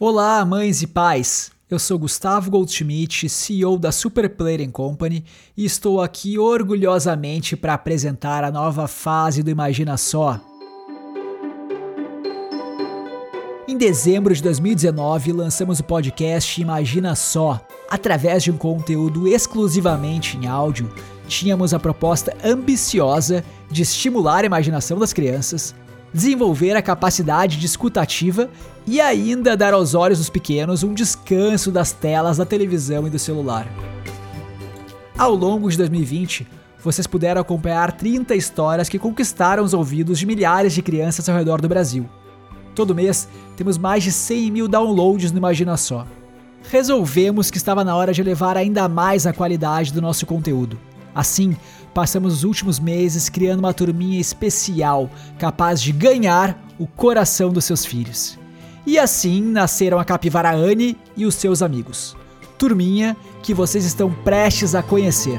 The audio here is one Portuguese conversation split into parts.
Olá, mães e pais! Eu sou Gustavo Goldschmidt, CEO da Super Player Company, e estou aqui orgulhosamente para apresentar a nova fase do Imagina Só. Em dezembro de 2019, lançamos o podcast Imagina Só. Através de um conteúdo exclusivamente em áudio, tínhamos a proposta ambiciosa de estimular a imaginação das crianças, desenvolver a capacidade de escutativa e ainda dar aos olhos dos pequenos um descanso das telas da televisão e do celular. Ao longo de 2020, vocês puderam acompanhar 30 histórias que conquistaram os ouvidos de milhares de crianças ao redor do Brasil. Todo mês temos mais de 100 mil downloads no Imagina Só. Resolvemos que estava na hora de elevar ainda mais a qualidade do nosso conteúdo. Assim, passamos os últimos meses criando uma turminha especial, capaz de ganhar o coração dos seus filhos. E assim nasceram a capivara Anne e os seus amigos. Turminha que vocês estão prestes a conhecer.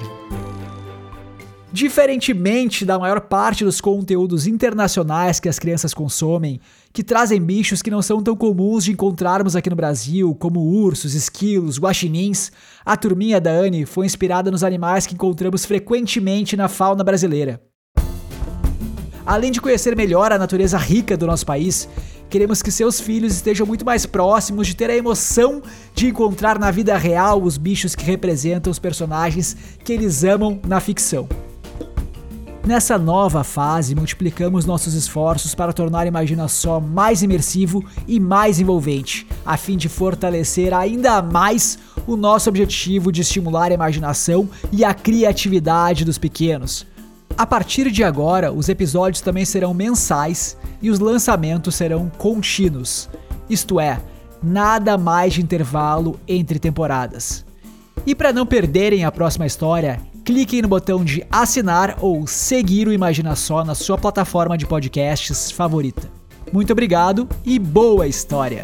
Diferentemente da maior parte dos conteúdos internacionais que as crianças consomem, que trazem bichos que não são tão comuns de encontrarmos aqui no Brasil, como ursos, esquilos, guaxinins, a turminha da Anne foi inspirada nos animais que encontramos frequentemente na fauna brasileira. Além de conhecer melhor a natureza rica do nosso país, queremos que seus filhos estejam muito mais próximos de ter a emoção de encontrar na vida real os bichos que representam os personagens que eles amam na ficção. Nessa nova fase, multiplicamos nossos esforços para tornar Imagina Só mais imersivo e mais envolvente, a fim de fortalecer ainda mais o nosso objetivo de estimular a imaginação e a criatividade dos pequenos. A partir de agora, os episódios também serão mensais e os lançamentos serão contínuos, isto é, nada mais de intervalo entre temporadas. E para não perderem a próxima história, cliquem no botão de assinar ou seguir o Imagina Só na sua plataforma de podcasts favorita. Muito obrigado e boa história!